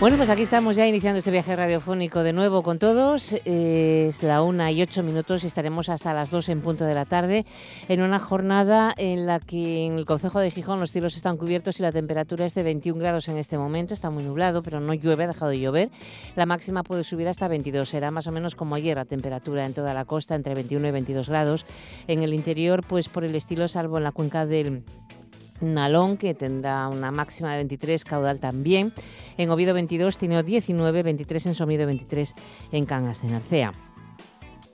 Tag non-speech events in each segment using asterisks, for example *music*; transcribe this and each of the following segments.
Bueno, pues aquí estamos ya iniciando este viaje radiofónico de nuevo con todos. Es la una y ocho minutos y estaremos hasta las dos en punto de la tarde en una jornada en la que en el Concejo de Gijón los cielos están cubiertos y la temperatura es de 21 grados en este momento. Está muy nublado, pero no llueve, ha dejado de llover. La máxima puede subir hasta 22. Será más o menos como ayer la temperatura en toda la costa, entre 21 y 22 grados. En el interior, pues por el estilo, salvo en la cuenca del Nalón, que tendrá una máxima de 23, caudal también. En Oviedo 22, tiene 19, 23 en Somido 23 en Cangas de Narcea.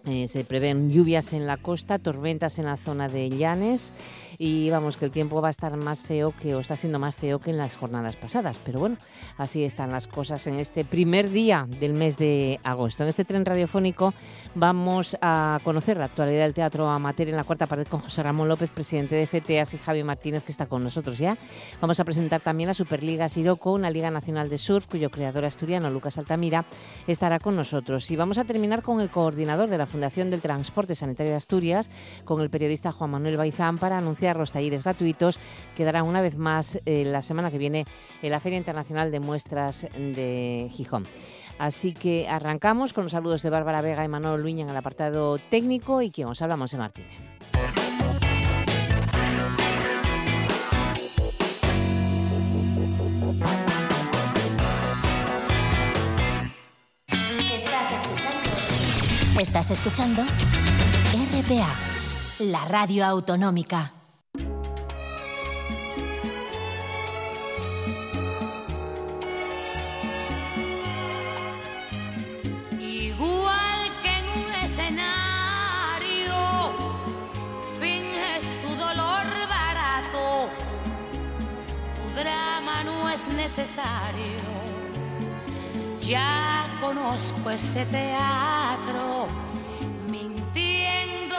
Eh, se prevén lluvias en la costa, tormentas en la zona de Llanes y vamos que el tiempo va a estar más feo que o está siendo más feo que en las jornadas pasadas, pero bueno, así están las cosas en este primer día del mes de agosto. En este tren radiofónico vamos a conocer la actualidad del teatro amateur en la cuarta pared con José Ramón López, presidente de FTAS y Javi Martínez que está con nosotros ya. Vamos a presentar también la Superliga Siroco, una liga nacional de surf cuyo creador asturiano Lucas Altamira estará con nosotros y vamos a terminar con el coordinador de la Fundación del Transporte Sanitario de Asturias, con el periodista Juan Manuel Baizán para anunciar los talleres gratuitos que darán una vez más eh, la semana que viene en la Feria Internacional de Muestras de Gijón. Así que arrancamos con los saludos de Bárbara Vega y Manolo Luña en el apartado técnico y quien os habla, Monse Martínez. Estás escuchando RPA, la radio autonómica. Necesario. Ya conozco ese teatro, mintiendo,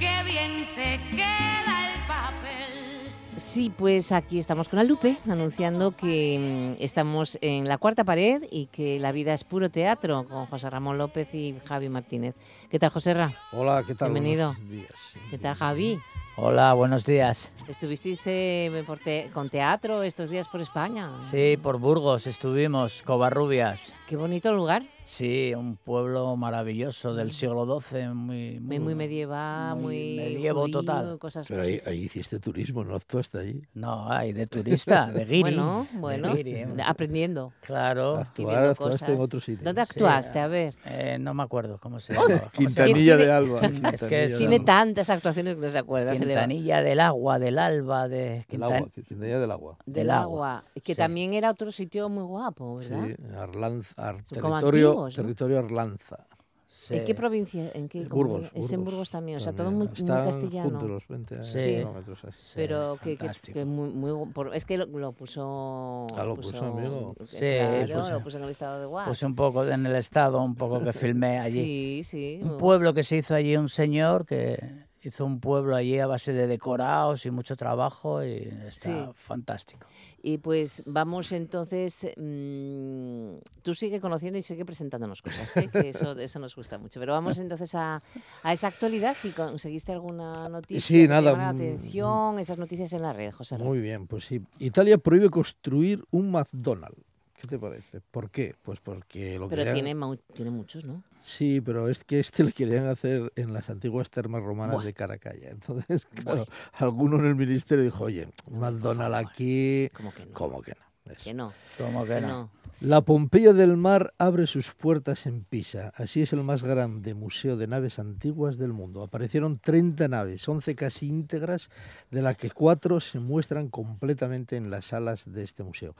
qué bien te queda el papel. Sí, pues aquí estamos con Lupe anunciando que mm, estamos en la cuarta pared y que la vida es puro teatro con José Ramón López y Javi Martínez. ¿Qué tal, José Ra? Hola, ¿qué tal? Bienvenido. Buenos días. Sí. ¿Qué tal, Javi? Hola, buenos días. ¿Estuvisteis eh, por te- con teatro estos días por España? Sí, por Burgos estuvimos, Covarrubias. Qué bonito lugar. Sí, un pueblo maravilloso del siglo XII, muy, Muy, muy medieval, muy, medievo judío, total. Cosas, Pero ahí, ahí hiciste turismo, ¿no actuaste allí? No, hay de turista, de guiri. Bueno, bueno, guiri, ¿eh? aprendiendo. Claro, Actuar, actuaste en cosas. otro sitio. ¿Dónde Sí, actuaste? A ver. eh, no me acuerdo cómo se llama. ¿Cómo se *laughs* Quintanilla Tiene- de Alba. Es que Tiene tantas actuaciones que no se acuerda. llama? se. Quintanilla del agua, del alba, de Del Quintan- agua, Quintanilla del agua. Del del agua. agua, Que sí. también era otro sitio muy guapo, Sí, ¿verdad? Arlanza, Ar- Son como territorio, territorio Arlanza. Sí. ¿En qué provincia? ¿En qué Burgos? Es en Burgos también, o sea, todo muy, muy castellano. juntos los 20 Sí. kilómetros así. Sí, Pero que, que- que muy, muy es que lo, lo puso Ah, lo puso, amigo. eh, Sí, claro, puso- lo puso en el estado de WhatsApp. Pues un poco en el estado, un poco que *laughs* filmé allí. Sí, sí. Un pueblo que se hizo allí un señor que hizo un pueblo allí a base de decorados y mucho trabajo y está Sí. fantástico. Y pues vamos entonces, mm, tú sigue conociendo y sigue presentándonos cosas, ¿eh? que eso, eso nos gusta mucho. Pero vamos entonces a, a esa actualidad, si conseguiste alguna noticia Sí, que te nada, la mm, atención, esas noticias en la red, José. Muy bien, pues sí. Italia prohíbe construir un McDonald's. ¿Qué te parece? ¿Por qué? Pues porque lo Pero querían- tiene, mau- tiene muchos, ¿no? Sí, pero es que este le querían hacer en las antiguas termas romanas Buah. de Caracalla. Entonces, claro, alguno en el ministerio dijo, oye, McDonald's aquí... Como que no. ¿Cómo que no? Eso. Que no. ¿Cómo que que no? no. La Pompeya del Mar abre sus puertas en Pisa. Así es el más grande museo de naves antiguas del mundo. Aparecieron 30 naves, 11 casi íntegras, de las que cuatro se muestran completamente en las salas de este museo.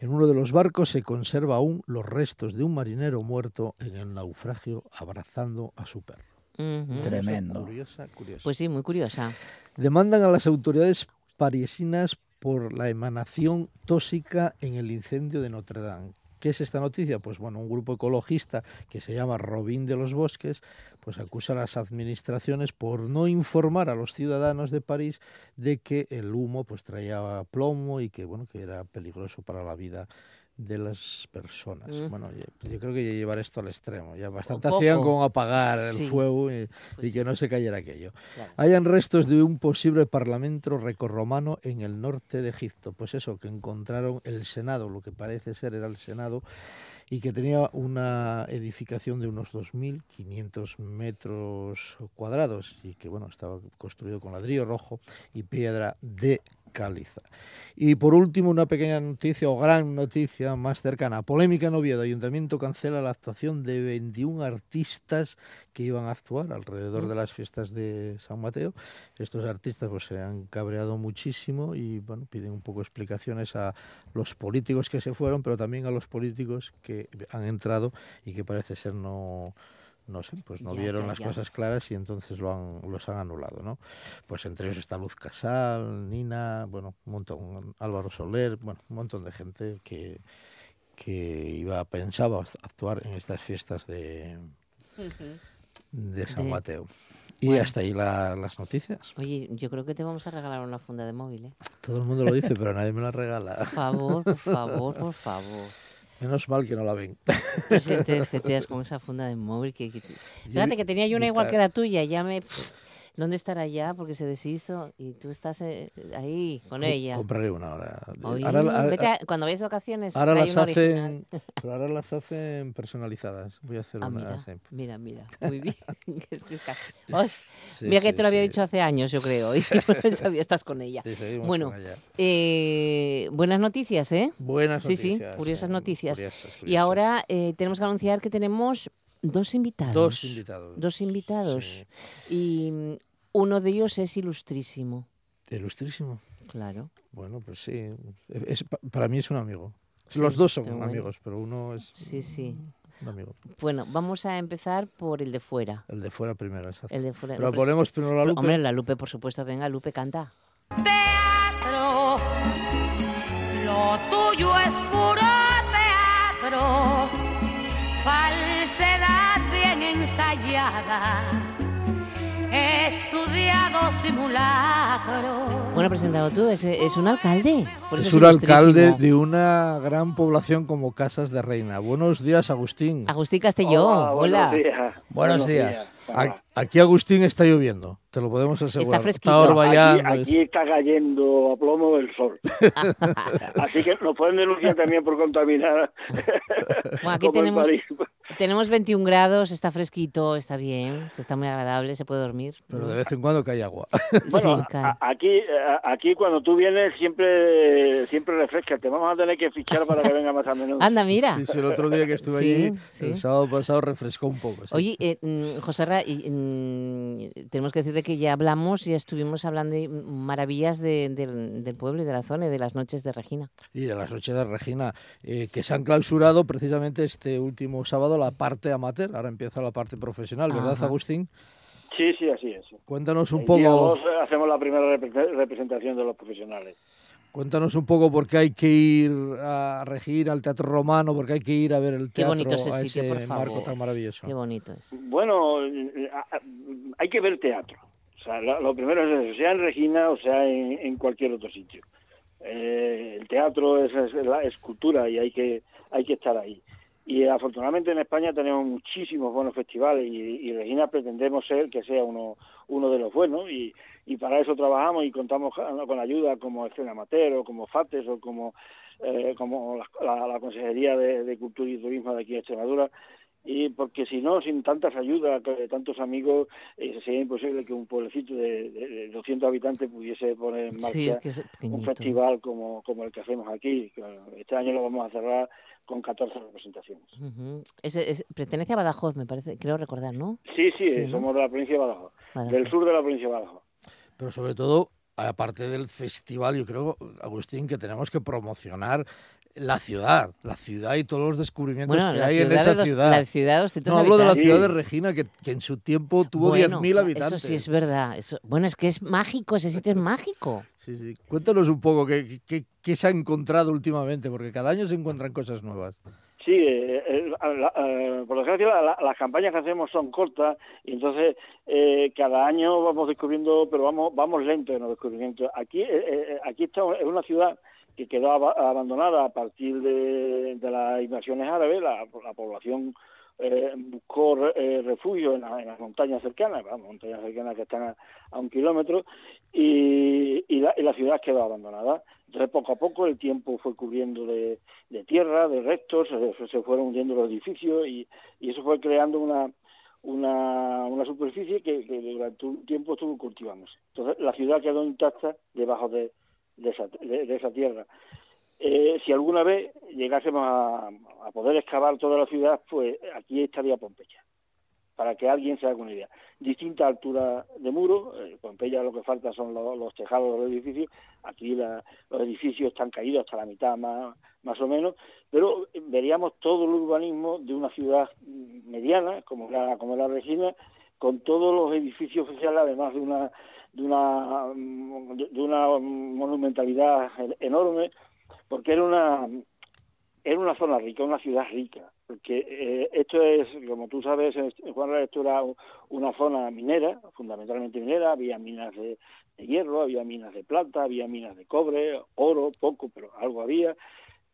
En uno de los barcos se conserva aún los restos de un marinero muerto en el naufragio abrazando a su perro. Tremendo. Curiosa, curiosa. Pues sí, muy curiosa. Demandan a las autoridades parisinas por la emanación tóxica en el incendio de Notre Dame. ¿Qué es esta noticia? Pues bueno, un grupo ecologista que se llama Robin de los Bosques, pues acusa a las administraciones por no informar a los ciudadanos de París de que el humo pues traía plomo y que bueno, que era peligroso para la vida de las personas. Mm. Bueno, yo, yo creo que llevar esto al extremo. Ya bastante hacían con apagar el fuego y, Pues y que sí. no se cayera aquello. Claro. Hayan restos de un posible parlamento recorromano en el norte de Egipto. Pues eso, que encontraron el Senado, lo que parece ser era el Senado, y que tenía una edificación de unos 2.500 metros cuadrados y que bueno estaba construido con ladrillo rojo y piedra de caliza. Y por último, una pequeña noticia o gran noticia más cercana. Polémica en Oviedo. Ayuntamiento cancela la actuación de 21 artistas que iban a actuar alrededor de las fiestas de San Mateo. Estos artistas pues, se han cabreado muchísimo y bueno, piden un poco explicaciones a los políticos que se fueron, pero también a los políticos que han entrado y que parece ser no no sé, pues no Ya, vieron ya, las ya. cosas claras y entonces lo han, los han anulado, ¿no? Pues entre ellos está Luz Casal, Nina, bueno, un montón, Álvaro Soler, bueno, un montón de gente que, que iba, pensaba actuar en estas fiestas de, de San De- Mateo. Y Bueno. hasta ahí la- las noticias. Oye, yo creo que te vamos a regalar una funda de móvil, ¿eh? Todo el mundo lo dice, pero nadie me la regala. Por favor, por *laughs* favor, por favor. Menos mal que no la ven. No sé, te con esa funda de móvil que... que- *laughs* Fíjate que tenía yo una igual que la tuya, ya me... ¿Dónde estará ya? Porque se deshizo y tú estás eh, ahí con ella. Compraré una ahora. Oye, Ahora, ahora- vete a- cuando vayas de vacaciones, ahora las una hacen, pero ahora las hacen personalizadas. Voy a hacer Ah, una mira, mira, mira, muy bien. *laughs* *laughs* Es que está- Ay, Sí, mira que sí, te lo había sí. dicho hace años, yo creo, y *laughs* no sabía, estás con ella. Sí, Bueno, con ella. Eh, buenas noticias, ¿eh? Buenas sí, sí, noticias. curiosas eh, noticias. curiosas, Y ahora eh, tenemos que anunciar que tenemos dos invitados. Dos invitados. Dos invitados. Sí. Y uno de ellos es ilustrísimo, Ilustrísimo. claro. Bueno, pues sí. Es, pa- para mí es un amigo. Sí, Los dos son pero bueno. amigos, pero uno es Sí, sí. un amigo. Bueno, vamos a empezar por el de fuera. El de fuera primero. exacto. El de fuera. Pero No, pero ponemos primero la lupa. Hombre, la Lupe, por supuesto. Venga, Lupe, canta. teatro. Lo tuyo es puro teatro, falsedad bien ensayada, estudiado simulacro. Bueno, presentado tú, es, es un alcalde. Por eso es un alcalde de una gran población como Casas de Reina. Buenos días, Agustín. Agustín Castelló, hola. Buenos días. Buenos días. Aquí, Agustín, está lloviendo. Te lo podemos asegurar. fresquito. orvallando. Aquí, aquí está cayendo a plomo el sol. *laughs* Así que nos pueden denunciar también por contaminar. Bueno, aquí *laughs* tenemos, París. Tenemos 21 grados, está fresquito, está bien, está muy agradable, se puede dormir. Pero de vez en cuando cae agua. *laughs* Bueno, sí, cae. a- aquí, aquí cuando tú vienes siempre siempre refresca. Te vamos a tener que fichar para que venga más a menudo. *laughs* Anda, mira. Sí, sí, el otro día que estuve Sí, allí, sí. el sábado pasado, refrescó un poco. sí. Oye, eh, mm, José Ra, y, mm, tenemos que decirte que ya hablamos, ya estuvimos hablando de maravillas de- del, del pueblo y de la zona y de las noches de Regina. Y de las noches de Regina, eh, que se han clausurado precisamente este último sábado la parte amateur. Ahora empieza la parte profesional, ¿verdad, Ajá. Agustín? Sí, sí, así es. Cuéntanos un poco. dos hacemos la primera repre- representación de los profesionales. Cuéntanos un poco por qué hay que ir a Regina, al Teatro Romano, por qué hay que ir a ver el Qué teatro bonito ese a sitio, por favor. marco tan maravilloso. Qué bonito es. Bueno, eh, a- a- hay que ver teatro. O sea, lo, primero es eso, sea en Regina o sea en, en cualquier otro sitio. Eh, el teatro es, es, la- es cultura y hay que hay que estar ahí. Y afortunadamente en España tenemos muchísimos buenos festivales y, y Regina pretendemos ser que sea uno uno de los buenos y, y para eso trabajamos y contamos con ayuda como Escena Amateur o como FATES o como eh, como la, la- la Consejería de, de Cultura y Turismo de aquí de Extremadura. Y porque si no, sin tantas ayudas tantos amigos, eh, sería imposible que un pueblecito de, de- de 200 habitantes pudiese poner en marcha Sí, es que es un festival como, como el que hacemos aquí. Este año lo vamos a cerrar con 14 representaciones. Es- pertenece a Badajoz, me parece, creo recordar, ¿no? Sí, sí, Sí, ¿no? somos de la provincia de Badajoz, Badajoz. del sur de la provincia de Badajoz. Pero sobre todo, aparte del festival, yo creo, Agustín, que tenemos que promocionar la ciudad, la ciudad y todos los descubrimientos Bueno, que hay en esa los- ciudad. la ciudad de 200 No hablo de la ciudad de Regina, que, que en su tiempo tuvo Bueno, 10.000 habitantes. Eso sí es verdad. Eso, bueno, es que es mágico, ese sitio es mágico. *laughs* Sí, sí. Cuéntanos un poco qué, qué- qué se ha encontrado últimamente, porque cada año se encuentran cosas nuevas. Sí, eh, eh, la- eh, por desgracia la- la- las campañas que hacemos son cortas y entonces eh, cada año vamos descubriendo, pero vamos vamos lento en los descubrimientos. Aquí eh, eh, aquí está es una ciudad que quedó aba- abandonada a partir de, las invasiones árabes, la, la población eh, buscó re- eh, refugio en, la- en las montañas cercanas, las montañas cercanas que están a, un kilómetro, y, la, y la ciudad quedó abandonada. Entonces, poco a poco, el tiempo fue cubriendo de, tierra, de restos, se, fueron hundiendo los edificios y, eso fue creando una, una, una superficie que, que durante un tiempo estuvo cultivándose. Entonces, la ciudad quedó intacta debajo de, de, esa, de, esa tierra. Eh, si alguna vez llegásemos a, a poder excavar toda la ciudad, pues aquí estaría Pompeya, para que alguien se haga una idea. Distinta altura de muro, eh, Pompeya lo que falta son los, tejados de los edificios, aquí la- los edificios están caídos hasta la mitad más, más o menos, pero veríamos todo el urbanismo de una ciudad mediana, como la, como la Regina, con todos los edificios oficiales, además de una de una de una monumentalidad en- enorme, porque era una era una zona rica, una ciudad rica, porque eh, esto es, como tú sabes, en Juan esto era una zona minera, fundamentalmente minera, había minas de, hierro, había minas de plata, había minas de cobre, oro, poco, pero algo había,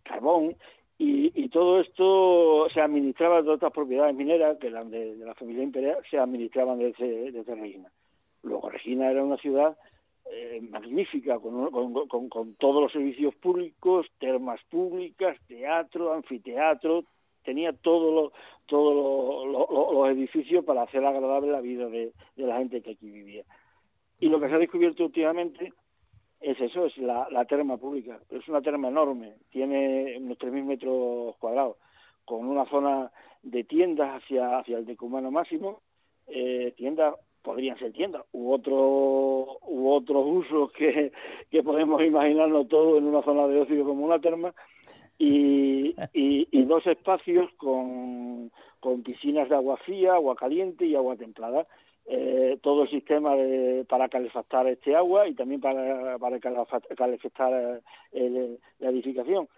carbón, y, y todo esto se administraba de otras propiedades mineras, que eran de, de la familia imperial, se administraban desde, desde Regina. Luego Regina era una ciudad eh, magnífica, con, con, todos los servicios públicos, termas públicas, teatro, anfiteatro, tenía todos los todos los, edificios para hacer agradable la vida de, la gente que aquí vivía. Y lo que se ha descubierto últimamente es eso, es la, terma pública. Pero es una terma enorme, tiene unos 3.000 metros cuadrados, con una zona de tiendas hacia, hacia el decumano máximo, eh, tiendas podrían ser tiendas u otro u otros usos que, *laughs* que podemos imaginarnos todo en una zona de ocio como una terma y, *laughs* y, y dos espacios con, con piscinas de agua fría, agua caliente y agua templada. Eh, todo el sistema de, para calefactar este agua y también para, para calefa- calefactar eh, el- la edificación.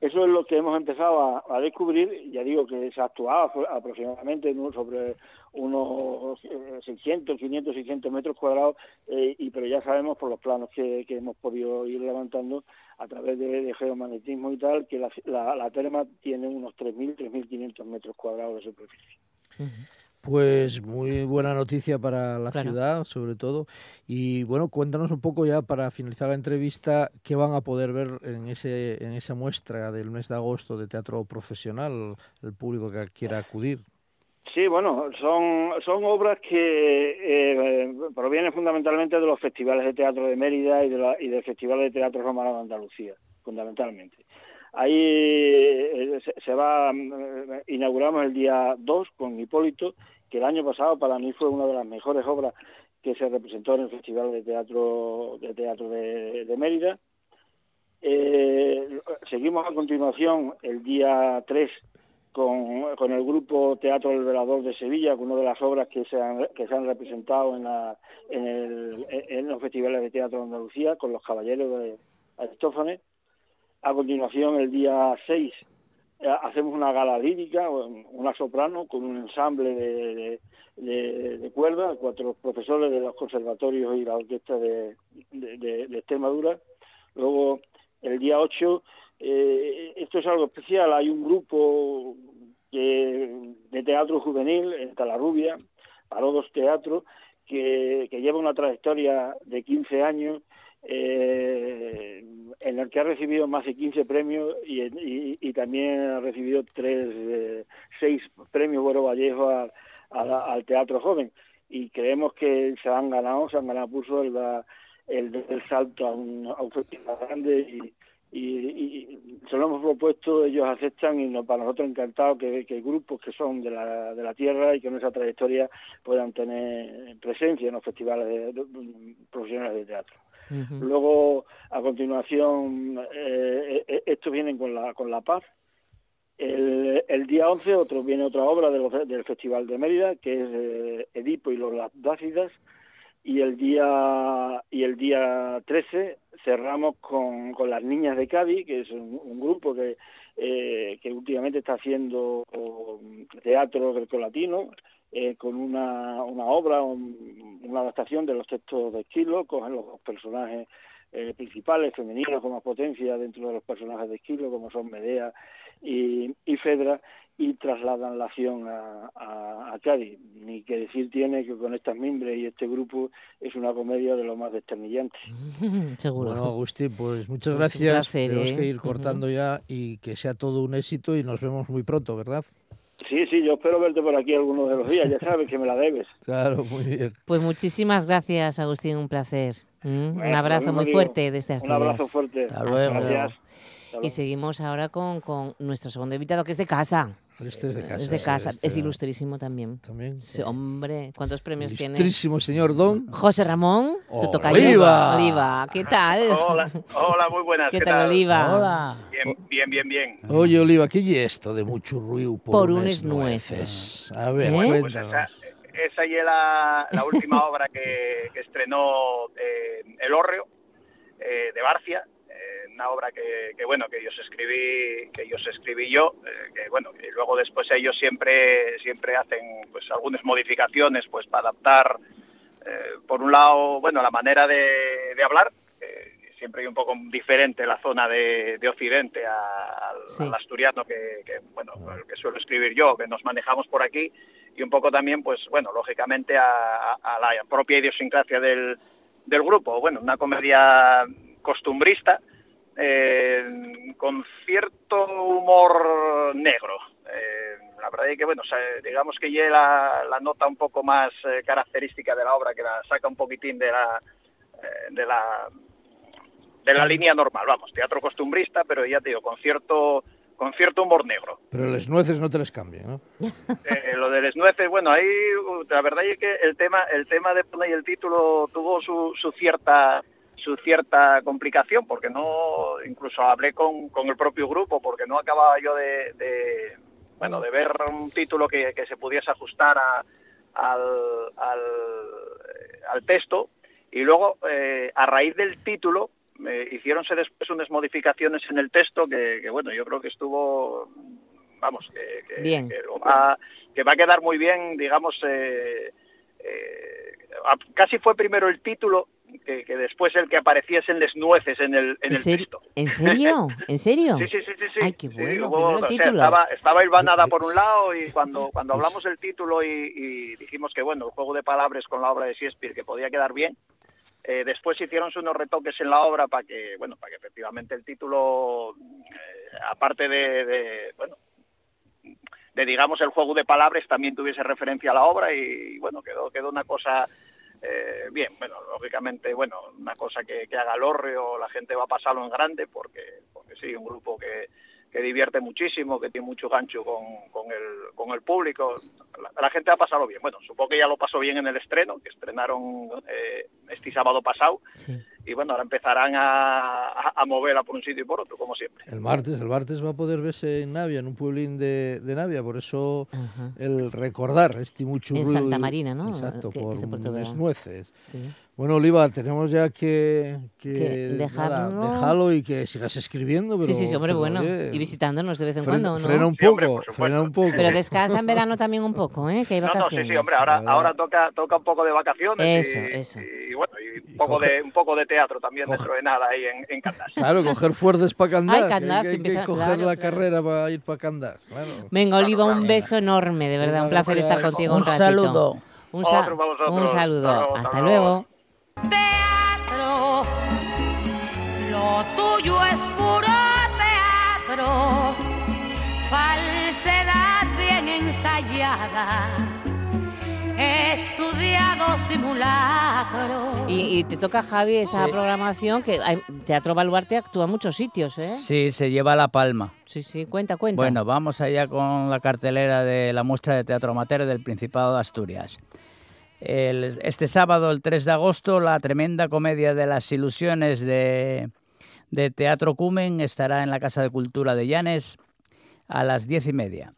Eso es lo que hemos empezado a, descubrir. Ya digo que se actuaba aproximadamente sobre unos eh, 600, 500, 600 metros cuadrados, eh, y pero ya sabemos por los planos que, hemos podido ir levantando a través de, de geomagnetismo y tal, que la, la, terma tiene unos 3.000, 3.500 metros cuadrados de superficie. Pues muy buena noticia para la Claro. ciudad, sobre todo. Y bueno, cuéntanos un poco ya para finalizar la entrevista qué van a poder ver en ese en esa muestra del mes de agosto de teatro profesional, el público que quiera acudir. Sí, bueno, son, son obras que eh, provienen fundamentalmente de los festivales de teatro de Mérida y, de la, y del Festival de Teatro Romano de Andalucía, fundamentalmente. Ahí eh, se, se va, eh, inauguramos el día 2 con Hipólito, que el año pasado para mí fue una de las mejores obras que se representó en el Festival de Teatro de, teatro de, Mérida. Eh, seguimos a continuación el día 3 con, con el grupo Teatro El Velador de Sevilla, con una de las obras que se han, que se han representado en, la, en, el, en los festivales de teatro de Andalucía, con los Caballeros de Aristófanes. A continuación, el día 6, eh, hacemos una gala lírica, una soprano con un ensamble de, de, cuerdas, cuatro profesores de los conservatorios y la orquesta de, de Extremadura. Luego, el día 8, eh, esto es algo especial, hay un grupo que, de teatro juvenil en Talarrubia, Parodos Teatro, que, que lleva una trayectoria de 15 años eh, en el que ha recibido más de 15 premios y, y, también ha recibido tres, eh, seis premios Güero Vallejo al teatro joven y creemos que se han ganado, se han ganado pulso el, salto a un, a un festival grande y, y, se lo hemos propuesto, ellos aceptan y nos, para nosotros encantado que, que grupos que son de la, de la tierra y con esa trayectoria puedan tener presencia en los festivales de- de- profesionales de teatro. Luego, a continuación, eh, eh, estos vienen con la, con la paz. El, el día 11 otro, viene otra obra del Festival de Mérida, que es eh, Edipo y los Dácidas. Y el día y el día 13 cerramos con, con las Niñas de Cádiz, que es un, grupo que, eh, que últimamente está haciendo oh, teatro grecolatino, eh, con una, una obra, un- una adaptación de los textos de Esquilo, cogen los dos personajes eh, principales, femeninos, con más potencia dentro de los personajes de Esquilo, como son Medea y, y Fedra, y trasladan la acción a, a, a Cádiz. Ni que decir tiene que con estas mimbres y este grupo es una comedia de lo más desternillante. *laughs* Seguro. Bueno, Agustín, pues muchas Pues un gracias. placer, Tenemos ¿eh? que ir cortando ya y que sea todo un éxito y nos vemos muy pronto, ¿verdad? Sí, sí, yo espero verte por aquí algunos de los días, ya sabes que me la debes. *laughs* Claro, muy bien. Pues muchísimas gracias, Agustín, un placer. ¿Mm? un abrazo muy digo. fuerte desde Un Asturias. abrazo fuerte. Hasta luego. luego. Gracias. Hasta Y luego. seguimos ahora con, con nuestro segundo invitado, que es de casa. Este es de casa. es de sí, casa, este es ilustrísimo también. También. Sí, hombre, ¿cuántos premios tiene? Ilustrísimo señor Don. José Ramón, tu tocayo. Oliva. Oliva, ¿qué tal? Hola, hola, muy buenas. ¿Qué tal, Oliva? Hola. Bien, bien, bien, bien. Oye, Oliva, ¿qué es esto de mucho ruido por, Por unes unes nueces? A ver, ¿Eh? Pues cuéntanos. esa, esa es la, la última obra que, que estrenó eh, El Hórreo eh, de Barcia, una obra que, que, bueno que yo escribí que yo escribí yo, eh, que bueno que luego después ellos siempre siempre hacen pues algunas modificaciones pues para adaptar eh, por un lado bueno la manera de, de hablar eh, siempre hay un poco diferente la zona de, de Occidente a- al, Sí. al asturiano que, que, bueno el que suelo escribir yo que nos manejamos por aquí y un poco también pues bueno lógicamente a la propia idiosincrasia del, del grupo bueno una comedia costumbrista eh, con cierto humor negro Eh, la verdad es que bueno o sea, digamos que ya la, la nota un poco más eh, característica de la obra que la saca un poquitín de la eh, de la de la línea normal vamos teatro costumbrista pero ya te digo con cierto con cierto humor negro Pero las nueces no te las cambian, ¿no? *laughs* eh, lo de las nueces, bueno, ahí la verdad es que el tema, el tema de poner el título tuvo su, su cierta su cierta complicación porque no incluso hablé con, con el propio grupo porque no acababa yo de, de, bueno de ver un título que, que se pudiese ajustar a- al, al, al texto y luego eh, a raíz del título eh, hicieronse después unas modificaciones en el texto que, que, bueno yo creo que estuvo vamos que, que- Bien. que lo va, que va a quedar muy bien digamos eh, eh, casi fue primero el título que, que después el que apareciese en las nueces en el, en ¿En, el texto ¿En serio? *laughs* ¿En serio? Sí, sí, sí, sí, sí. Ay, qué Sí, bueno, hubo- primero el o sea, estaba, estaba hilvanada por un lado y cuando, cuando hablamos del título y, y dijimos que, bueno, el juego de palabras con la obra de Shakespeare, que podía quedar bien, eh, después hicieron unos retoques en la obra para que, bueno, para que efectivamente el título, eh, aparte de, de, bueno, de, digamos, el juego de palabras, también tuviese referencia a la obra y, bueno, quedó, quedó una cosa eh, bien, bueno, lógicamente, bueno, una cosa que, haga el Orreo, la gente va a pasarlo en grande porque, porque sí, un grupo que, que divierte muchísimo, que tiene mucho gancho con, con, el, con el público, la, la gente va a pasarlo bien. Bueno, supongo que ya lo pasó bien en el estreno, que estrenaron eh, este sábado pasado, Sí. Y bueno, ahora empezarán a, a, a moverla por un sitio y por otro, como siempre. El martes, el martes va a poder verse en Navia, en un pueblín de, de Navia, por eso Ajá. el recordar este mucho En Santa Marina, ¿no? Exacto, Que- por unas nueces. Sí. Bueno, Oliva, tenemos ya que, que, Que nada, dejarlo- dejarlo y que sigas escribiendo. Pero, sí, sí, sí, hombre, pero, bueno. oye, Y visitándonos de vez en frena, cuando, ¿no? frena un Sí, poco, hombre, por supuesto. frena un poco. Pero descansa en verano también un poco, ¿eh? Que hay No, no, vacaciones. sí, sí, hombre, ahora, ahora toca, toca un poco de vacaciones Eso, y, eso. y, bueno, y un Y poco, coge- de, un poco de teatro también coge- dentro de nada ahí en, en Candás. Claro, coger fuertes para Candás. Ay, Candás, que hay que que, empieza- coger claro, la claro. carrera para ir para Candás. Claro. Venga, Oliva, un claro. beso enorme, de verdad. Venga, Un placer estar contigo un, Un ratito. saludo. Un, sa- Otro para vosotros. un saludo. Hasta luego. teatro. Lo tuyo es puro teatro, falsedad bien ensayada. Estudiado simulacro. Y, y te toca, Javi, esa Sí. programación que hay- Teatro Baluarte actúa en muchos sitios, ¿eh? Sí, se lleva la palma. Sí, sí, cuenta, cuenta. Bueno, vamos allá con la cartelera de la muestra de teatro amateur del Principado de Asturias. El- este sábado, el 3 de agosto, la tremenda comedia de las ilusiones de, de Teatro Cumen estará en la Casa de Cultura de Llanes a las diez y media.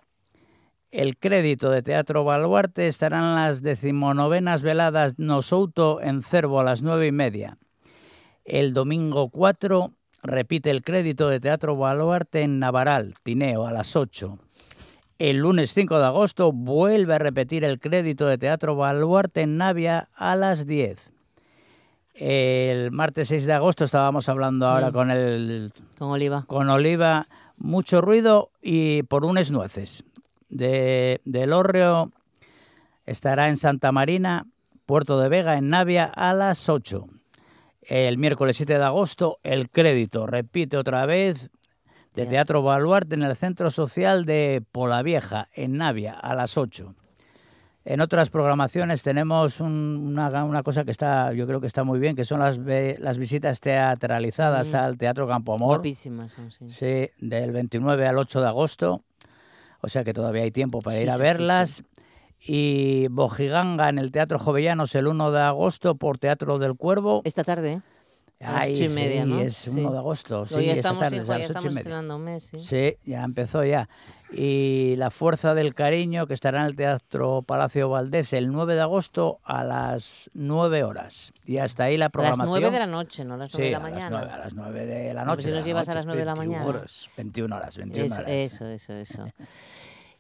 El crédito de Teatro Baluarte estará en las decimonovenas veladas Nosouto en Cervo a las nueve y media. El domingo 4 repite el crédito de Teatro Baluarte en Navaral, Tineo, a las 8. El lunes 5 de agosto vuelve a repetir el crédito de Teatro Baluarte en Navia a las 10. El martes 6 de agosto estábamos hablando ahora Mm. con el Con Oliva. con Oliva, mucho ruido y por unes nueces. De, del Hórreo estará en Santa Marina, Puerto de Vega, en Navia, a las 8. El miércoles 7 de agosto, el crédito, repite otra vez, de. Teatro Baluarte en el Centro Social de Polavieja, en Navia, a las 8. En otras programaciones tenemos un- una, una cosa que está, yo creo que está muy bien, que son las, las visitas teatralizadas Mm. al Teatro Campo Amor. Guapísimas son, sí. Sí, del 29 al 8 de agosto. O sea que todavía hay tiempo para Sí, ir a sí, sí, verlas. Y Bojiganga en el Teatro Jovellanos el 1 de agosto por Teatro del Cuervo. Esta tarde, ¿eh? a las Ay, ocho y media, sí, ¿no? es Sí. 1 de agosto. Sí, Hoy ya esta estamos, tarde, hijo, es a ya las ocho y estamos media. estrenando mes, sí. Sí, ya empezó ya. Y La Fuerza del Cariño, que estará en el Teatro Palacio Valdés el 9 de agosto a las 9 horas. Y hasta ahí la A las programación. 9 de la noche, no a las 9 Sí, de la a las mañana. 9, a las 9 de la noche. si de nos llevas a noche. las 9 de la 21 mañana. horas. 21 horas, 21 Eso, horas. eso, eso, eso.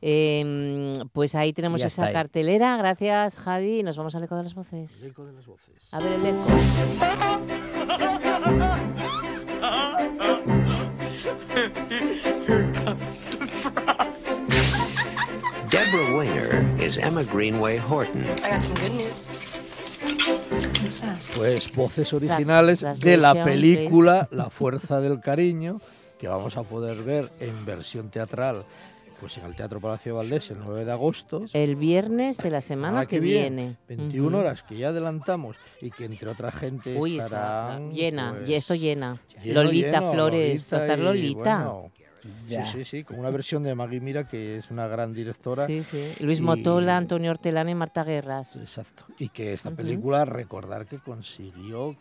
Eh, pues ahí tenemos esa ahí. cartelera. Gracias, Javi. Y nos vamos al eco de las voces. El eco de las voces. A ver el eco. *laughs* Deborah Winger is Emma Greenway Horton. I got some good news. Pues voces originales de la película La Fuerza del Cariño, que vamos a poder ver en versión teatral pues en el Teatro Palacio Valdés el 9 de agosto. El viernes de la semana Ah, que viene. 21 Ujú. horas que ya adelantamos y que entre otra gente Uy, está estarán llena, pues, y esto llena. lleno, Lolita lleno, Flores, va a estar y, Lolita. bueno, Ya. Sí, sí, sí, con una versión de Maggie Mira que es una gran directora. Sí, sí. Luis y- Motola, Antonio Hortelano y Marta Guerras. Exacto. Y que esta Ujú. película, recordar que consiguió,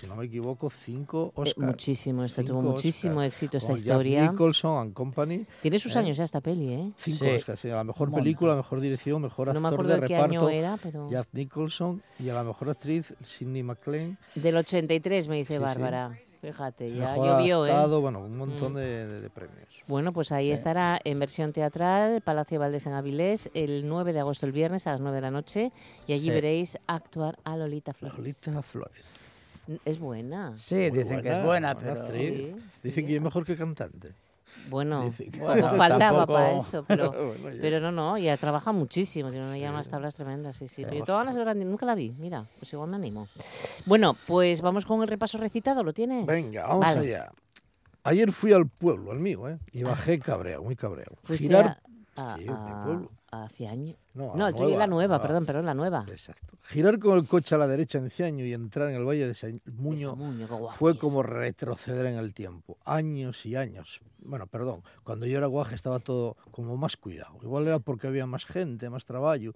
si no me equivoco, cinco Eh, Oscars. muchísimo, esto tuvo muchísimo Oscars. éxito esta Con Jack historia. Nicholson and Company. Tiene sus ¿eh? años ya esta peli, ¿eh? Cinco Sí. Oscars. sí, A la mejor película, mejor dirección, mejor No me actor acuerdo de de qué reparto. año era, pero... Jack Nicholson y a la mejor actriz, Sidney MacLaine. Del 83, me dice Sí, sí. Fíjate, ya mejor llovió, ¿eh? adaptado, bueno, un montón Mm. de, de- de premios. Bueno, pues ahí Sí. estará en versión teatral, Palacio Valdés en Avilés, el 9 de agosto, el viernes, a las 9 de la noche. Y allí Sí. veréis actuar a Lolita Flores. Lolita Flores. Es buena. Sí, Muy dicen que es buena, buena pero... actriz. Sí, Dicen que es mejor que cantante. Bueno, Dicen Bueno, faltaba tampoco- para eso, pero... *laughs* Bueno. Pero no, no, ya trabaja muchísimo, tiene Sí. unas tablas tremendas, sí, sí. Pero yo todas las de Brandy nunca la vi, mira, pues igual me animo. Bueno, pues vamos con el repaso recitado, ¿lo tienes? Venga, vamos Vale. allá. Ayer fui al pueblo, al mío, ¿eh? Y bajé cabreado, muy cabreado. Girar... a, a- Sí, mi a- pueblo. Hace años. No, No, el tuyo es la nueva, nueva. perdón, perdón, la nueva. Exacto. Girar con el coche a la derecha en Ciaño y entrar en el Valle de Muño Esa Muño, fue como retroceder en el tiempo. Años y años. Bueno, perdón, cuando yo era guaje estaba todo como más cuidado. Igual era porque había más gente, más trabajo.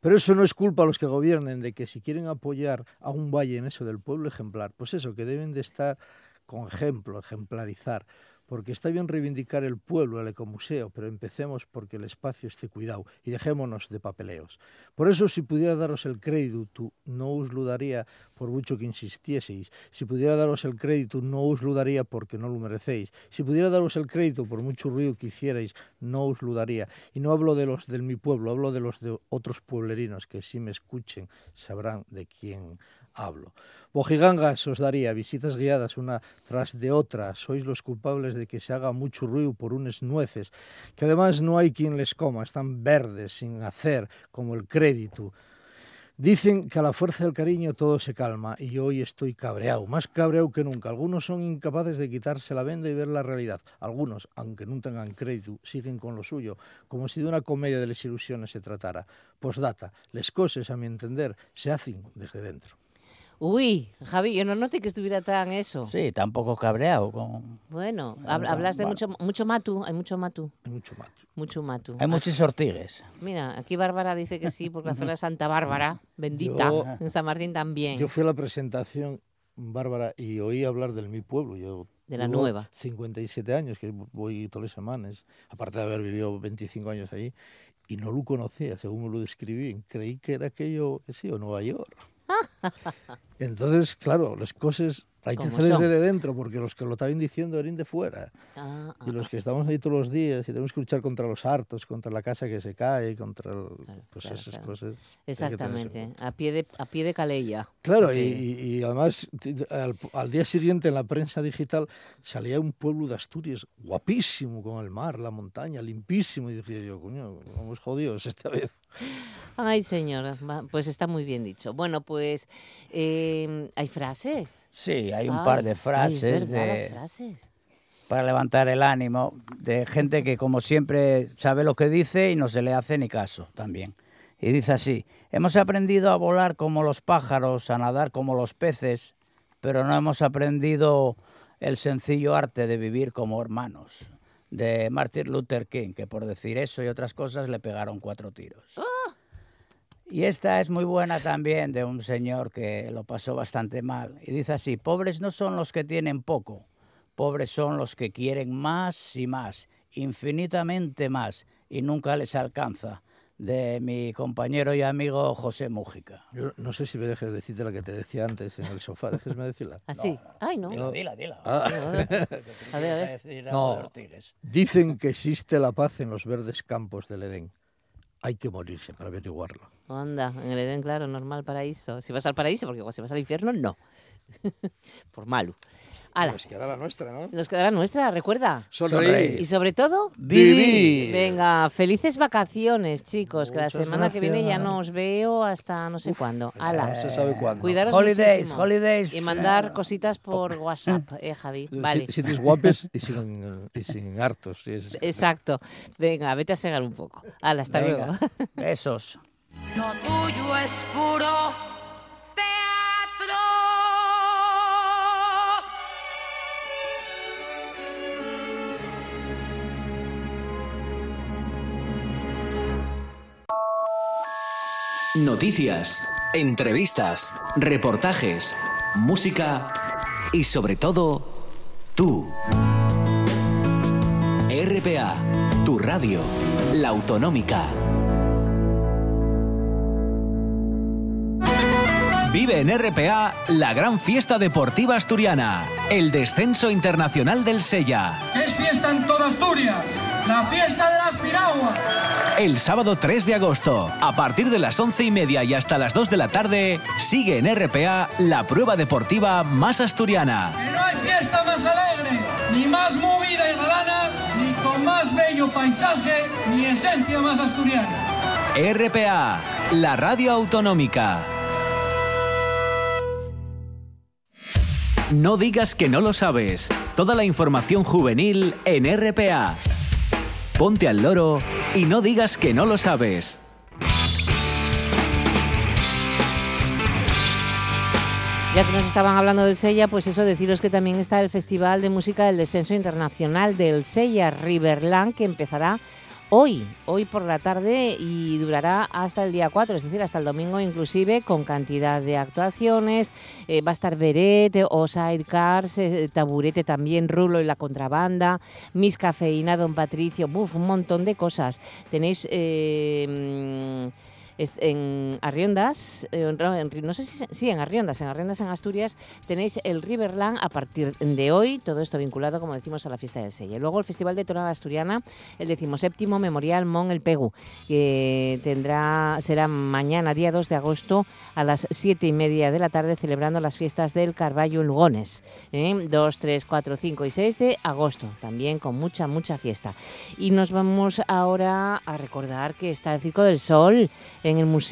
Pero eso no es culpa a los que gobiernen de que si quieren apoyar a un valle en eso del pueblo ejemplar, pues eso, que deben de estar con ejemplo, ejemplarizar. Porque está bien reivindicar el pueblo, el ecomuseo, pero empecemos porque el espacio esté cuidado y dejémonos de papeleos. Por eso, si pudiera daros el crédito, no os lo daría por mucho que insistieseis. Si pudiera daros el crédito, no os lo daría porque no lo merecéis. Si pudiera daros el crédito por mucho ruido que hicierais, no os lo daría. Y no hablo de los de mi pueblo, hablo de los de otros pueblerinos que si me escuchen sabrán de quién hablo. Bojigangas os daría visitas guiadas una tras de otra. Sois los culpables de que se haga mucho ruido por unas nueces, que además no hay quien les coma, están verdes, sin hacer, como el crédito. Dicen que a la fuerza del cariño todo se calma y yo hoy estoy cabreado, más cabreado que nunca. Algunos son incapaces de quitarse la venda y ver la realidad. Algunos, aunque no tengan crédito, siguen con lo suyo, como si de una comedia de las ilusiones se tratara. Postdata, les cosas, a mi entender, se hacen desde dentro. Uy, Javi, yo no noté que estuviera tan eso. Sí, tampoco cabreado. Con... Bueno, hab- hablas de vale. mucho, mucho matu, hay mucho matu, Hay mucho más. mucho matu. Hay muchos ortigues. Mira, aquí Bárbara dice que sí, porque la zona de Santa Bárbara, bendita, Yo- en San Martín también. Yo fui a la presentación, Bárbara, y oí hablar del mi pueblo. Yo De la nueva. 57 años, que voy todas las semanas, aparte de haber vivido 25 años allí, y no lo conocía, según me lo describí. Creí que era aquello, que sí, o Nueva York. *laughs* Entonces, claro, las cosas hay que Como hacerles son. de dentro, porque los que lo estaban diciendo eran de fuera. Ah, ah, Y los que estamos ahí todos los días y tenemos que luchar contra los hartos, contra la casa que se cae, contra el- Claro, pues claro, esas claro. cosas. exactamente, a pie de, a pie de calella. Claro, y, Sí. y- y además al día siguiente en la prensa digital salía un pueblo de Asturias guapísimo, con el mar, la montaña, limpísimo. Y decía yo, coño, vamos jodidos esta vez. Ay, señora, pues está muy bien dicho. Bueno, pues eh, hay frases. Sí, hay un Ay, par de ay, es frases verdad, las de, frases. para levantar el ánimo de gente que como siempre sabe lo que dice y no se le hace ni caso también. Y dice así, hemos aprendido a volar como los pájaros, a nadar como los peces, pero no hemos aprendido el sencillo arte de vivir como hermanos. De Martin Luther King, que por decir eso y otras cosas le pegaron cuatro tiros. Y esta es muy buena también de un señor que lo pasó bastante mal. Y dice así, pobres no son los que tienen poco, pobres son los que quieren más y más, infinitamente más, y nunca les alcanza. De mi compañero y amigo José Mújica. Yo no sé si me dejes decirte la que te decía antes en el sofá, déjesme decirla. Así. Ay, no. Dila, dila, dila. Ah. A ver, a ver. No. Dicen que existe la paz en los verdes campos del Edén. Hay que morirse para averiguarlo. Anda, en el Edén, claro, normal paraíso. Si vas al paraíso, porque igual si vas al infierno, no. *laughs* Por malo. Ala, Pues queda la nuestra, ¿no? nos quedará nuestra, recuerda. Sonreír. Y sobre todo, Vivir. venga, felices vacaciones, chicos, que la semana que viene ya no os veo hasta no sé cuándo. Ala. No se sabe cuándo. Cuidaros Holidays, muchísimo. holidays. Y mandar cositas por WhatsApp, eh, Javi. Vale. Si- Sitios guapes y sin, y sin hartos. y es- Exacto. Venga, vete a segar un poco. Ala, hasta Venga, luego. *laughs* Besos. Lo tuyo es puro Noticias, entrevistas, reportajes, música y sobre todo, tú. RPA, tu radio, la autonómica. Vive en RPA la gran fiesta deportiva asturiana, el descenso internacional del Sella. Es fiesta en toda Asturias, la fiesta de las piraguas. El sábado 3 de agosto, a partir de las 11 y media y hasta las 2 de la tarde, sigue en RPA la prueba deportiva más asturiana. Que no hay fiesta más alegre, ni más movida y galana, ni con más bello paisaje, ni esencia más asturiana. RPA, la radio autonómica. No digas que no lo sabes. Toda la información juvenil en RPA. Ponte al loro y no digas que no lo sabes. Ya que nos estaban hablando del Sella, pues eso, deciros que también está el Festival de Música del Descenso Internacional del Sella Riverland, que empezará hoy, hoy por la tarde y durará hasta el día 4, es decir, hasta el domingo inclusive, con cantidad de actuaciones. Eh, va a estar Beret, o Sidecars, eh, Taburete también, Rulo y la contrabanda, Miss Cafeína, Don Patricio, buf, un montón de cosas. Tenéis... eh, en Arriondas, eh, en no sé si en Arriondas, en Arriondas en Asturias tenéis el Riverland a partir de hoy, todo esto vinculado, como decimos, a la fiesta del Sella. Luego el Festival de Tonada Asturiana, el decimoséptimo Memorial Mon el Pegu, que tendrá, será mañana, día 2 de agosto, a las siete y media de la tarde, celebrando las fiestas del Carballo en Lugones. ¿eh? 2, 3, 4, 5 y 6 de agosto, también con mucha, mucha fiesta. Y nos vamos ahora a recordar que está el Circo del Sol en el Museo.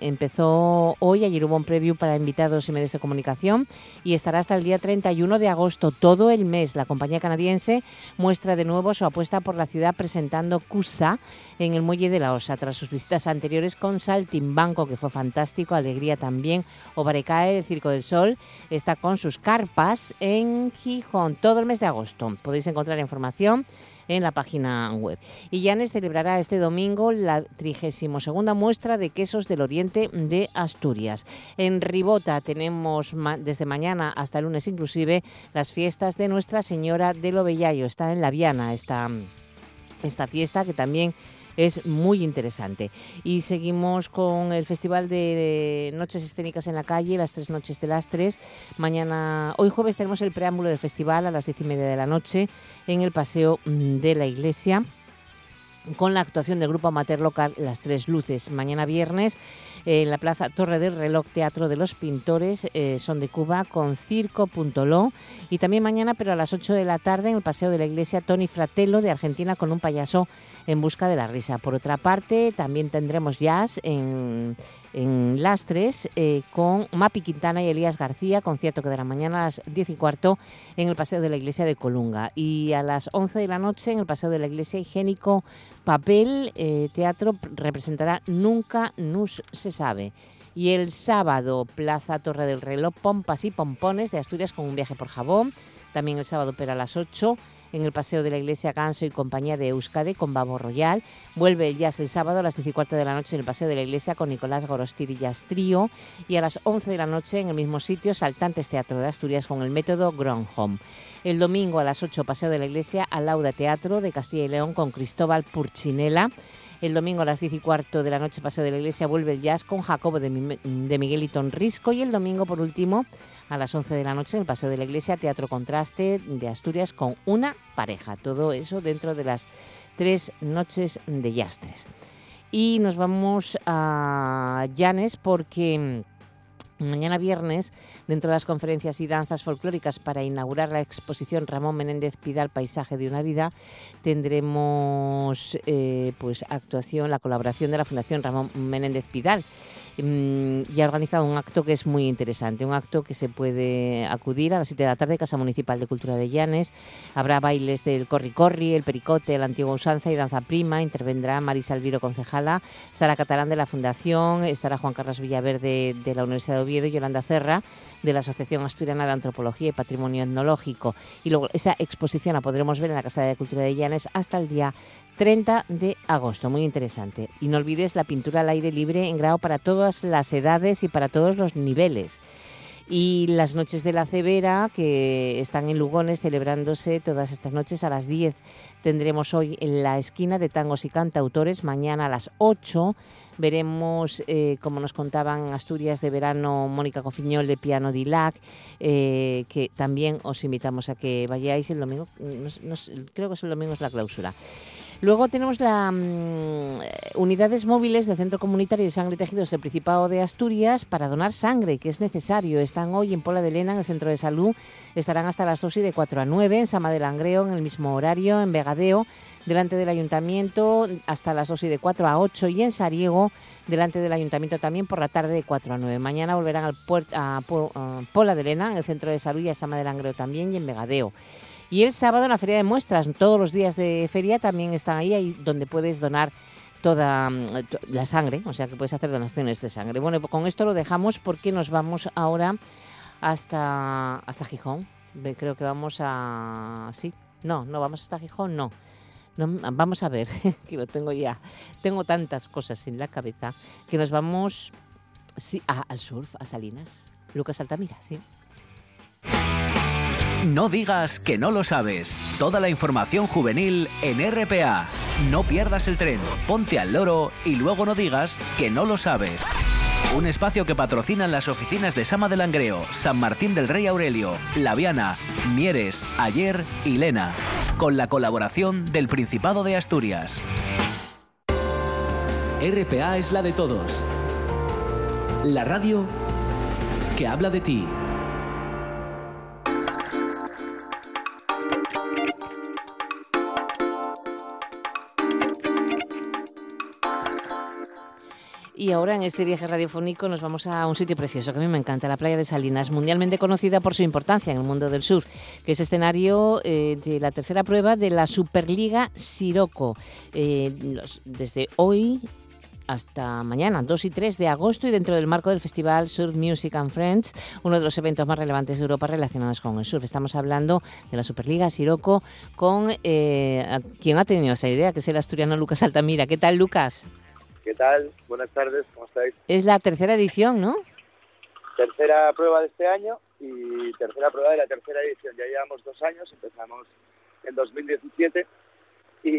Empezó hoy, ayer hubo un preview para invitados y medios de comunicación y estará hasta el día 31 de agosto, todo el mes. La compañía canadiense muestra de nuevo su apuesta por la ciudad presentando Cusa en el Muelle de la Osa, tras sus visitas anteriores con Saltimbanco, que fue fantástico, Alegría también, Obarecae, el Circo del Sol, está con sus carpas en Gijón todo el mes de agosto. Podéis encontrar información en la página web. Y Llanes celebrará este domingo la 32 muestra de quesos del oriente de Asturias. En Ribota tenemos desde mañana hasta el lunes inclusive las fiestas de Nuestra Señora de Lobellayo. Está en La Viana esta, esta fiesta que también es muy interesante. Y seguimos con el Festival de Noches Escénicas en la Calle, las tres noches de las tres. Mañana, hoy jueves tenemos el preámbulo del festival a las diez y media de la noche en el Paseo de la Iglesia con la actuación del grupo amateur local Las Tres Luces. Mañana viernes en la Plaza Torre del Reloj Teatro de los Pintores eh, Son de Cuba con Circo.lo y también mañana pero a las 8 de la tarde en el Paseo de la Iglesia Tony Fratello de Argentina con un payaso en busca de la risa. Por otra parte también tendremos jazz en, en Lastres eh, con Mapi Quintana y Elías García, concierto que dará mañana a las 10 y cuarto en el Paseo de la Iglesia de Colunga y a las 11 de la noche en el Paseo de la Iglesia Higiénico Papel eh, Teatro representará Nunca Nos se sabe. Y el sábado, Plaza Torre del Reloj, Pompas y Pompones de Asturias con un viaje por Jabón. También el sábado, pero a las 8, en el Paseo de la Iglesia Ganso y compañía de Euskade con Babo Royal. Vuelve el jazz el sábado a las 10 y cuarto de la noche en el Paseo de la Iglesia con Nicolás Gorostir y Jazz Trío. Y a las 11 de la noche en el mismo sitio, Saltantes Teatro de Asturias con el método Gronholm. El domingo a las 8, Paseo de la Iglesia, al Lauda Teatro de Castilla y León con Cristóbal Purchinela. El domingo a las 10 y cuarto de la noche, Paseo de la Iglesia, vuelve el jazz con Jacobo de, Miguel y Risco. Y el domingo, por último, a las 11 de la noche, en el Paseo de la Iglesia, Teatro Contraste de Asturias con una pareja. Todo eso dentro de las tres noches de Yastres. Y nos vamos a Llanes porque Mañana viernes, dentro de las conferencias y danzas folclóricas para inaugurar la exposición Ramón Menéndez Pidal, Paisaje de una Vida, tendremos eh, pues actuación, la colaboración de la Fundación Ramón Menéndez Pidal y ha organizado un acto que es muy interesante, un acto que se puede acudir a las 7 de la tarde, Casa Municipal de Cultura de Llanes. Habrá bailes del corri corri, el pericote, la antigua usanza y danza prima. Intervendrá Marisa Alviro Concejala, Sara Catalán de la Fundación, estará Juan Carlos Villaverde de la Universidad de Oviedo y Yolanda Cerra de la Asociación Asturiana de Antropología y Patrimonio Etnológico. Y luego esa exposición la podremos ver en la Casa de Cultura de Llanes hasta el día 30 de agosto. Muy interesante. Y no olvides la pintura al aire libre en grado para todas las edades y para todos los niveles y las noches de la Cebera, que están en Lugones celebrándose todas estas noches a las 10. Tendremos hoy en la esquina de tangos y cantautores, mañana a las 8. Veremos, eh, como nos contaban en Asturias de verano, Mónica Cofiñol de Piano Dilac, eh, que también os invitamos a que vayáis el domingo, creo que es el domingo es la clausura. Luego tenemos las mm, unidades móviles del Centro Comunitario de Sangre y Tejidos del Principado de Asturias para donar sangre, que es necesario. Están hoy en Pola de Lena, en el Centro de Salud. Estarán hasta las 2 y de 4 a 9, en Sama del Langreo, en el mismo horario, en Vegadeo, delante del Ayuntamiento, hasta las 2 y de 4 a 8, y en Sariego, delante del Ayuntamiento también por la tarde de 4 a 9. Mañana volverán al a, Pola de Lena, en el Centro de Salud, y a Sama del Langreo también, y en Vegadeo. Y el sábado en la feria de muestras, todos los días de feria también están ahí, ahí donde puedes donar toda mm, la sangre, o sea que puedes hacer donaciones de sangre. Bueno, con esto lo dejamos porque nos vamos ahora hasta, hasta Gijón. Creo que vamos a... Sí, no, no vamos hasta Gijón, no. vamos a ver, *laughs* que lo tengo ya. Tengo tantas cosas en la cabeza que nos vamos sí, al surf, a Salinas. Lucas Altamira, sí. No digas que no lo sabes. Toda la información juvenil en RPA. No pierdas el tren, ponte al loro y luego no digas que no lo sabes. Un espacio que patrocinan las oficinas de Sama de Langreo, San Martín del Rey Aurelio, Laviana, Mieres, Ayer y Lena, con la colaboración del Principado de Asturias. RPA es la de todos. La radio que habla de ti. Y ahora en este viaje radiofónico nos vamos a un sitio precioso que a mí me encanta, la playa de Salinas, mundialmente conocida por su importancia en el mundo del sur, que es escenario eh, de la tercera prueba de la Superliga Siroco. Eh, desde hoy hasta mañana, 2 y 3 de agosto, y dentro del marco del Festival Surf Music and Friends, uno de los eventos más relevantes de Europa relacionados con el surf. Estamos hablando de la Superliga Siroco con eh, quien ha tenido esa idea, que es el asturiano Lucas Altamira. ¿Qué tal, Lucas? ¿Qué tal? Buenas tardes, ¿cómo estáis? Es la tercera edición, ¿no? Tercera prueba de este año y tercera prueba de la tercera edición. Ya llevamos dos años, empezamos en 2017 y,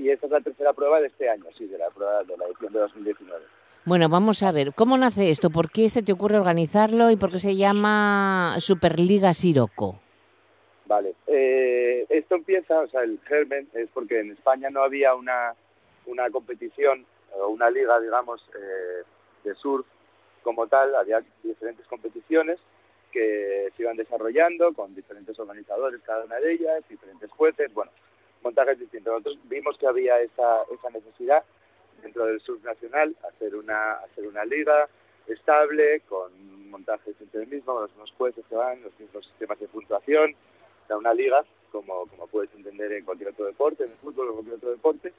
y esta es la tercera prueba de este año, sí, de la prueba de la edición de 2019. Bueno, vamos a ver, ¿cómo nace esto? ¿Por qué se te ocurre organizarlo y por qué se llama Superliga Siroco? Vale, eh, esto empieza, o sea, el germen es porque en España no había una, una competición una liga, digamos, eh, de surf como tal, había diferentes competiciones que se iban desarrollando con diferentes organizadores, cada una de ellas, diferentes jueces, bueno, montajes distintos. Nosotros vimos que había esa, esa necesidad dentro del surf nacional, hacer una, hacer una liga estable, con montajes entre el mismo, los mismos jueces que van, los mismos sistemas de puntuación, o sea, una liga, como, como puedes entender en cualquier otro deporte, en el fútbol o en cualquier otro deporte,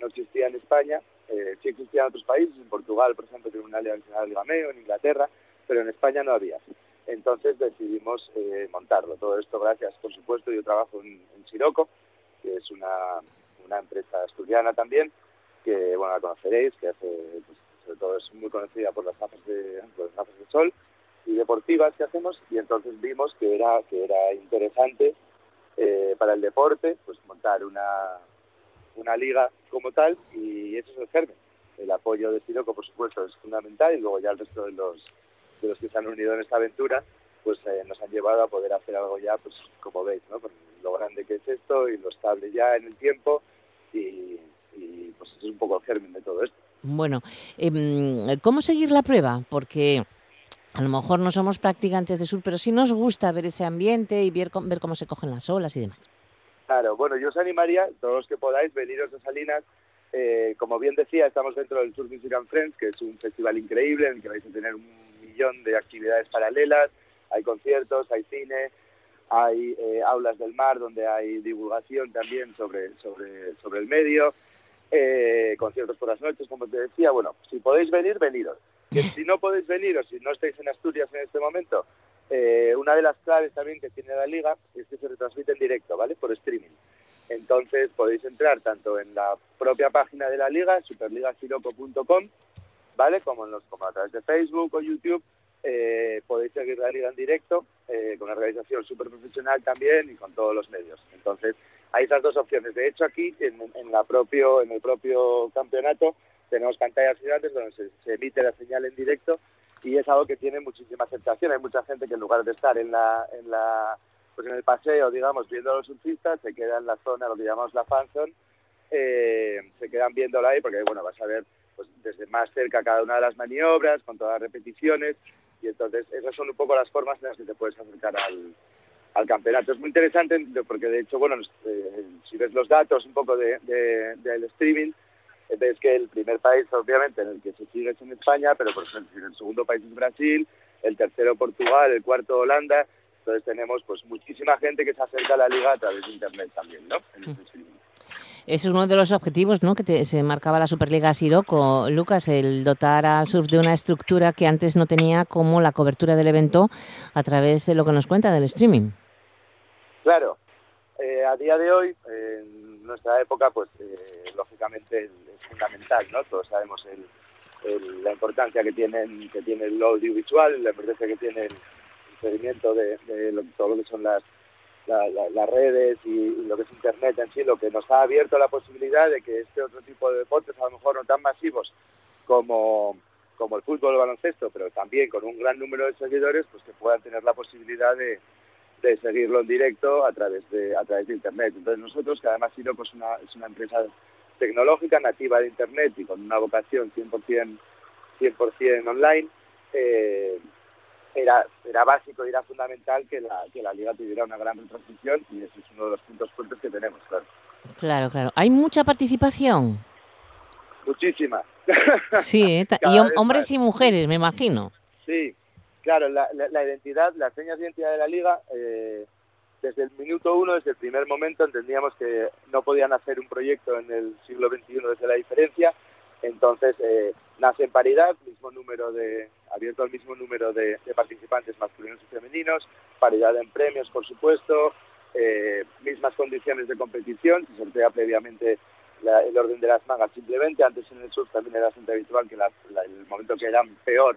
no existía en España, eh, sí existía en otros países, en Portugal, por ejemplo, tiene una liga que se llama Liga Meo, en Inglaterra, pero en España no había. Entonces decidimos eh, montarlo. Todo esto gracias, por supuesto, yo trabajo en, en Siroco, que es una, una empresa asturiana también, que bueno la conoceréis, que hace, pues, sobre todo es muy conocida por las gafas de, las gafas de sol y deportivas que hacemos, y entonces vimos que era, que era interesante eh, para el deporte, pues montar una, una liga como tal, y eso es el germen. El apoyo de Siroco, por supuesto, es fundamental, y luego ya el resto de los, de los que se han unido en esta aventura, pues eh, nos han llevado a poder hacer algo ya, pues como veis, ¿no? Lo grande que es esto y lo estable ya en el tiempo, y, y pues es un poco el germen de todo esto. Bueno, em, ¿cómo seguir la prueba? Porque a lo mejor no somos practicantes de surf, pero sí nos gusta ver ese ambiente y ver, ver cómo se cogen las olas y demás. Claro, bueno, yo os animaría, todos los que podáis, veniros a Salinas. Eh, como bien decía, estamos dentro del Surf Music and Friends, que es un festival increíble en el que vais a tener un millón de actividades paralelas. Hay conciertos, hay cine, hay eh, aulas del mar donde hay divulgación también sobre, sobre, sobre el medio, eh, conciertos por las noches, como te decía. Bueno, si podéis venir, veniros. Que *laughs* si no podéis venir o si no estáis en Asturias en este momento, eh, una de las claves también que tiene la liga es que se retransmite en directo, ¿vale? Por streaming. Entonces podéis entrar tanto en la propia página de la liga, superligasiroco.com, ¿vale? Como, en los, como a través de Facebook o YouTube. eh, podéis seguir la liga en directo, eh, con una organización súper profesional también y con todos los medios. Entonces, hay esas dos opciones. De hecho, aquí, en, en, la propio, en el propio campeonato, tenemos pantallas gigantes donde se emite la señal en directo y es algo que tiene muchísima aceptación. Hay mucha gente que en lugar de estar en la, en la pues en el paseo, digamos, viendo a los surfistas, se queda en la zona, lo que llamamos la fan zone, eh, se quedan viéndola ahí porque, bueno, vas a ver pues, desde más cerca cada una de las maniobras, con todas las repeticiones, y entonces esas son un poco las formas en las que te puedes acercar al, al campeonato. Es muy interesante porque, de hecho, bueno, eh, si ves los datos un poco de, de, del streaming, ves que el primer país, obviamente, en el que se sigue es en España, pero por ejemplo, el segundo país es Brasil, el tercero Portugal, el cuarto Holanda. Entonces tenemos pues muchísima gente que se acerca a la liga a través de internet también, ¿no? En este streaming. Es uno de los objetivos ¿no? que te- se marcaba la Superliga Siroco, Lucas, el dotar al surf de una estructura que antes no tenía como la cobertura del evento a través de lo que nos cuenta del streaming. Claro, eh, a día de hoy, eh, en nuestra época, pues eh, lógicamente es fundamental, ¿no? Todos sabemos el, la importancia que, tienen, que tiene el audiovisual, la importancia que tiene el, seguimiento de, todo lo que son las, la- la- las redes y, y lo que es Internet en sí, lo que nos ha abierto la posibilidad de que este otro tipo de deportes, a lo mejor no tan masivos como, como el fútbol o el baloncesto, pero también con un gran número de seguidores, pues que puedan tener la posibilidad de, de seguirlo en directo a través de a través de internet. Entonces nosotros, que además Siroco es una, es una empresa tecnológica nativa de internet y con una vocación 100%, 100 online, eh, era, era básico y era fundamental que la, que la liga tuviera una gran retransmisión y ese es uno de los puntos fuertes que tenemos, claro. Claro, claro. ¿Hay mucha participación? Muchísima. Sí, ¿eh? *laughs* Y hombres más. y mujeres, me imagino. Sí, claro, la, la- la identidad, las señas de identidad de la liga, eh, desde el minuto uno, desde el primer momento, entendíamos que no podían hacer un proyecto en el siglo XXI desde la diferencia. Entonces, eh, nace en paridad, mismo número de, abierto al mismo número de, participantes masculinos y femeninos, paridad en premios, por supuesto, eh, mismas condiciones de competición, se sortea previamente la- el orden de las mangas simplemente, antes en el surf también era bastante habitual que la- el momento que eran peor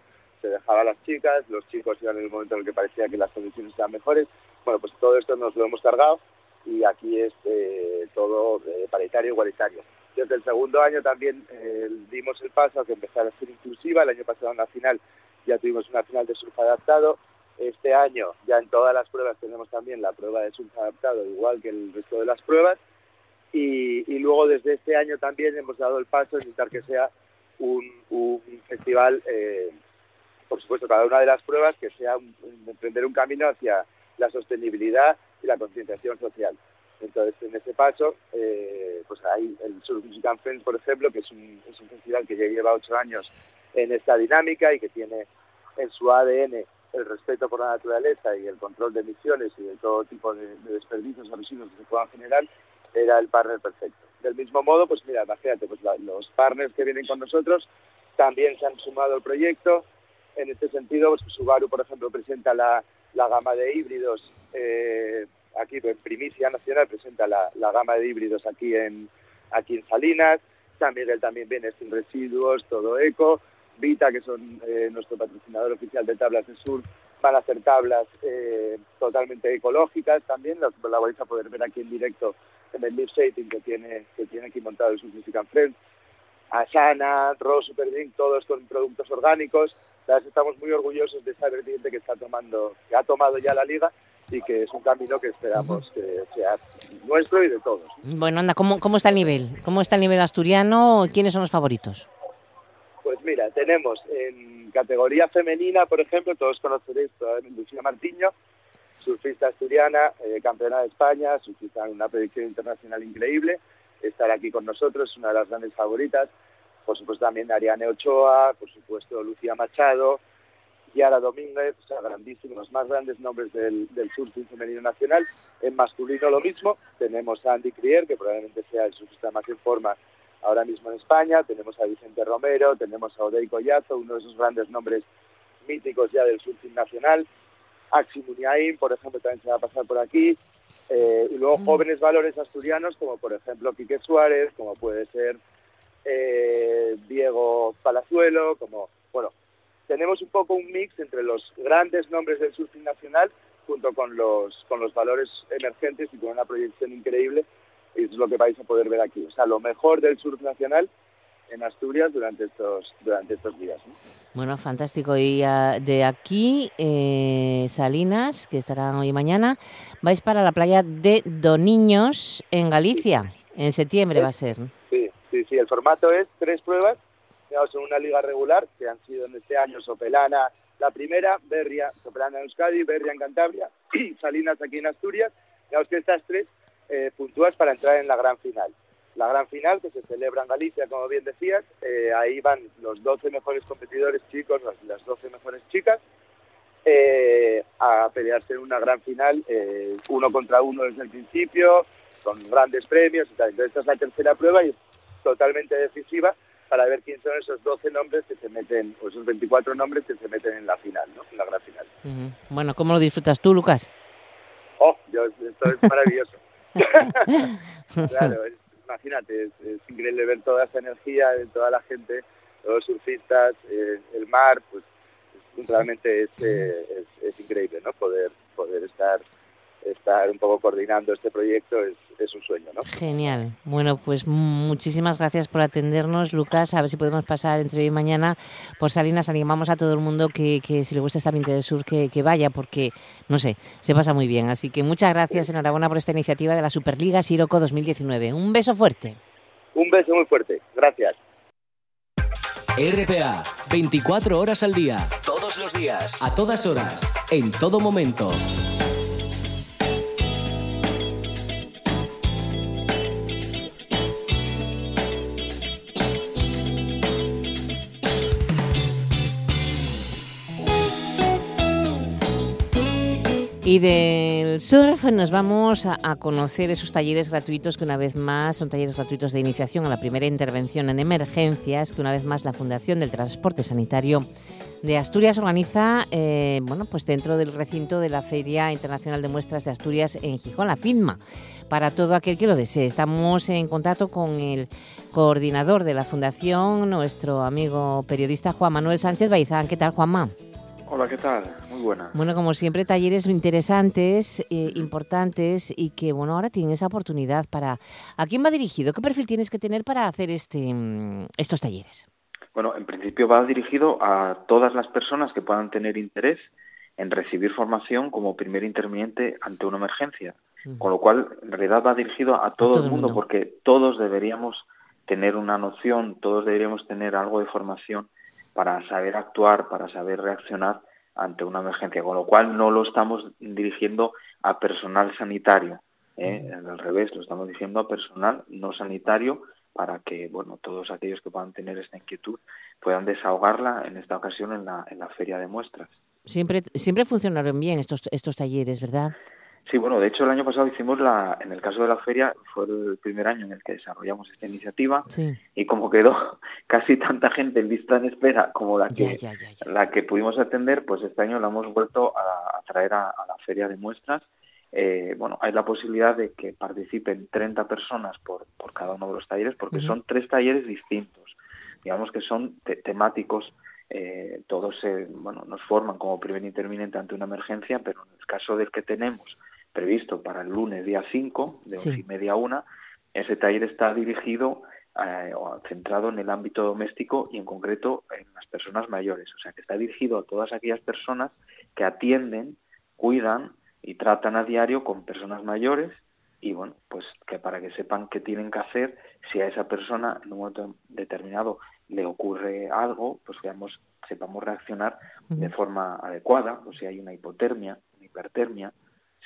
dejaba a las chicas, los chicos iban en el momento en el que parecía que las condiciones eran mejores. Bueno, pues todo esto nos lo hemos cargado y aquí es eh, todo eh, paritario igualitario. Desde el segundo año también eh, dimos el paso a que empezara a ser inclusiva. El año pasado en la final ya tuvimos una final de surf adaptado. Este año ya en todas las pruebas tenemos también la prueba de surf adaptado, igual que el resto de las pruebas. Y, luego desde este año también hemos dado el paso a intentar que sea un, un festival, eh, por supuesto, cada una de las pruebas que sea emprender un camino hacia la sostenibilidad y la concienciación social. Entonces, en ese paso, eh, pues hay el Surf Music and Friends, por ejemplo, que es un, es festival que ya lleva ocho años en esta dinámica y que tiene en su ADN el respeto por la naturaleza y el control de emisiones y de todo tipo de, de desperdicios o que se puedan generar, era el partner perfecto. Del mismo modo, pues mira, imagínate, pues los partners que vienen con nosotros también se han sumado al proyecto. En este sentido, pues Subaru, por ejemplo, presenta la, la gama de híbridos, eh, aquí en primicia nacional presenta la, la gama de híbridos aquí en, aquí en Salinas. San Miguel también viene sin residuos, todo eco. Vita, que son eh, nuestro patrocinador oficial de tablas de surf, van a hacer tablas eh, totalmente ecológicas también, las la vais a poder ver aquí en directo en el live shading que tiene, que tiene aquí montado el Surf Friends. Asana, Raw Superdrink, todos con productos orgánicos. Estamos muy orgullosos de esta vertiente que está tomando, que ha tomado ya la liga y que es un camino que esperamos que sea nuestro y de todos. Bueno, anda, ¿cómo, ¿cómo está el nivel? ¿Cómo está el nivel asturiano? ¿Quiénes son los favoritos? Pues mira, tenemos en categoría femenina, por ejemplo, todos conoceréis a Lucía Martiño, surfista asturiana, eh, campeona de España, surfista en una proyección internacional increíble, estar aquí con nosotros, es una de las grandes favoritas. Por supuesto también Ariane Ochoa, por supuesto Lucía Machado, Yara Domínguez, o sea, grandísimos, los más grandes nombres del, del surfing femenino nacional. En masculino lo mismo, tenemos a Andy Crier, que probablemente sea el surfista más en forma ahora mismo en España, tenemos a Vicente Romero, tenemos a Odey Collazo, uno de esos grandes nombres míticos ya del surfing nacional, Axi Muniain, por ejemplo, también se va a pasar por aquí, eh, y luego jóvenes valores asturianos, como por ejemplo Quique Suárez, como puede ser eh, Diego Palazuelo, como, bueno, tenemos un poco un mix entre los grandes nombres del surfing nacional junto con los, con los valores emergentes y con una proyección increíble, es lo que vais a poder ver aquí. O sea, lo mejor del surf nacional en Asturias durante estos, durante estos días. ¿no? Bueno, fantástico. Y ah, de aquí, eh, Salinas, que estarán hoy y mañana, vais para la playa de Doniños, en Galicia. En septiembre va a ser. Sí. El formato es tres pruebas, digamos, en una liga regular, que han sido en este año Sopelana la primera, Berria, Sopelana en Euskadi, Berria en Cantabria, *clears throat* Salinas aquí en Asturias. Digamos que estas tres eh, puntúas para entrar en la gran final. La gran final que se celebra en Galicia, como bien decías, eh, ahí van los 12 mejores competidores chicos, las, las 12 mejores chicas, eh, a pelearse en una gran final, uno contra uno desde el principio, con grandes premios y tal. Entonces esta es la tercera prueba y totalmente decisiva para ver quién son esos 12 nombres que se meten, o esos 24 nombres que se meten en la final, ¿no? En la gran final. Bueno, ¿cómo lo disfrutas tú, Lucas? Oh, yo, esto es maravilloso. *laughs* *laughs* claro, es- imagínate, es, es increíble ver toda esa energía de toda la gente, todos los surfistas, eh, el mar, pues es- realmente es, eh, es, es increíble, ¿no? Poder, poder estar, estar un poco coordinando este proyecto es, es un sueño, ¿no? Genial. Bueno, pues muchísimas gracias por atendernos, Lucas. A ver si podemos pasar entre hoy y mañana por Salinas. Animamos a todo el mundo que, que si le gusta esta ambiente del sur, que, que vaya, porque, no sé, se pasa muy bien. Así que muchas gracias, enhorabuena por esta iniciativa de la Superliga Siroco 2019. Un beso fuerte. Un beso muy fuerte. Gracias. RPA, 24 horas al día, todos los días, a todas horas, en todo momento. Y del surf nos vamos a, conocer esos talleres gratuitos que una vez más son talleres gratuitos de iniciación a la primera intervención en emergencias que una vez más la Fundación del Transporte Sanitario de Asturias organiza, eh, bueno, pues dentro del recinto de la Feria Internacional de Muestras de Asturias en Gijón, la FINMA, para todo aquel que lo desee. Estamos en contacto con el coordinador de la Fundación, nuestro amigo periodista Juan Manuel Sánchez Baizán. ¿Qué tal, Juanma? Hola, ¿qué tal? Muy buena. Bueno, como siempre, talleres interesantes, eh, importantes y que, bueno, ahora tienen esa oportunidad para... ¿A quién va dirigido? ¿Qué perfil tienes que tener para hacer este, mm, estos talleres? Bueno, en principio va dirigido a todas las personas que puedan tener interés en recibir formación como primer interviniente ante una emergencia. Con lo cual, en realidad va dirigido a todo, a todo el mundo, mundo porque todos deberíamos tener una noción, todos deberíamos tener algo de formación para saber actuar, para saber reaccionar ante una emergencia, con lo cual no lo estamos dirigiendo a personal sanitario, ¿eh? al revés, lo estamos dirigiendo a personal no sanitario para que bueno todos aquellos que puedan tener esta inquietud puedan desahogarla en esta ocasión en la, en la feria de muestras. Siempre siempre funcionaron bien estos estos talleres, ¿verdad? Sí, bueno, de hecho el año pasado hicimos la, en el caso de la feria, fue el primer año en el que desarrollamos esta iniciativa sí. y como quedó *laughs* casi tanta gente en lista en espera como la que, ya, ya, ya, la que pudimos atender, pues este año la hemos vuelto a, a traer a, a, la feria de muestras. Eh, bueno, hay la posibilidad de que participen 30 personas por, por cada uno de los talleres porque uh -huh. son tres talleres distintos, digamos que son te temáticos eh, todos se, bueno, nos forman como primer interviniente ante una emergencia, pero en el caso del que tenemos previsto para el lunes día 5, de once Sí. y media a una, ese taller está dirigido eh, centrado en el ámbito doméstico y en concreto en las personas mayores. O sea, que está dirigido a todas aquellas personas que atienden, cuidan y tratan a diario con personas mayores y bueno, pues que para que sepan qué tienen que hacer si a esa persona en un momento determinado le ocurre algo, pues veamos, sepamos reaccionar de forma adecuada, o si hay una hipotermia, una hipertermia,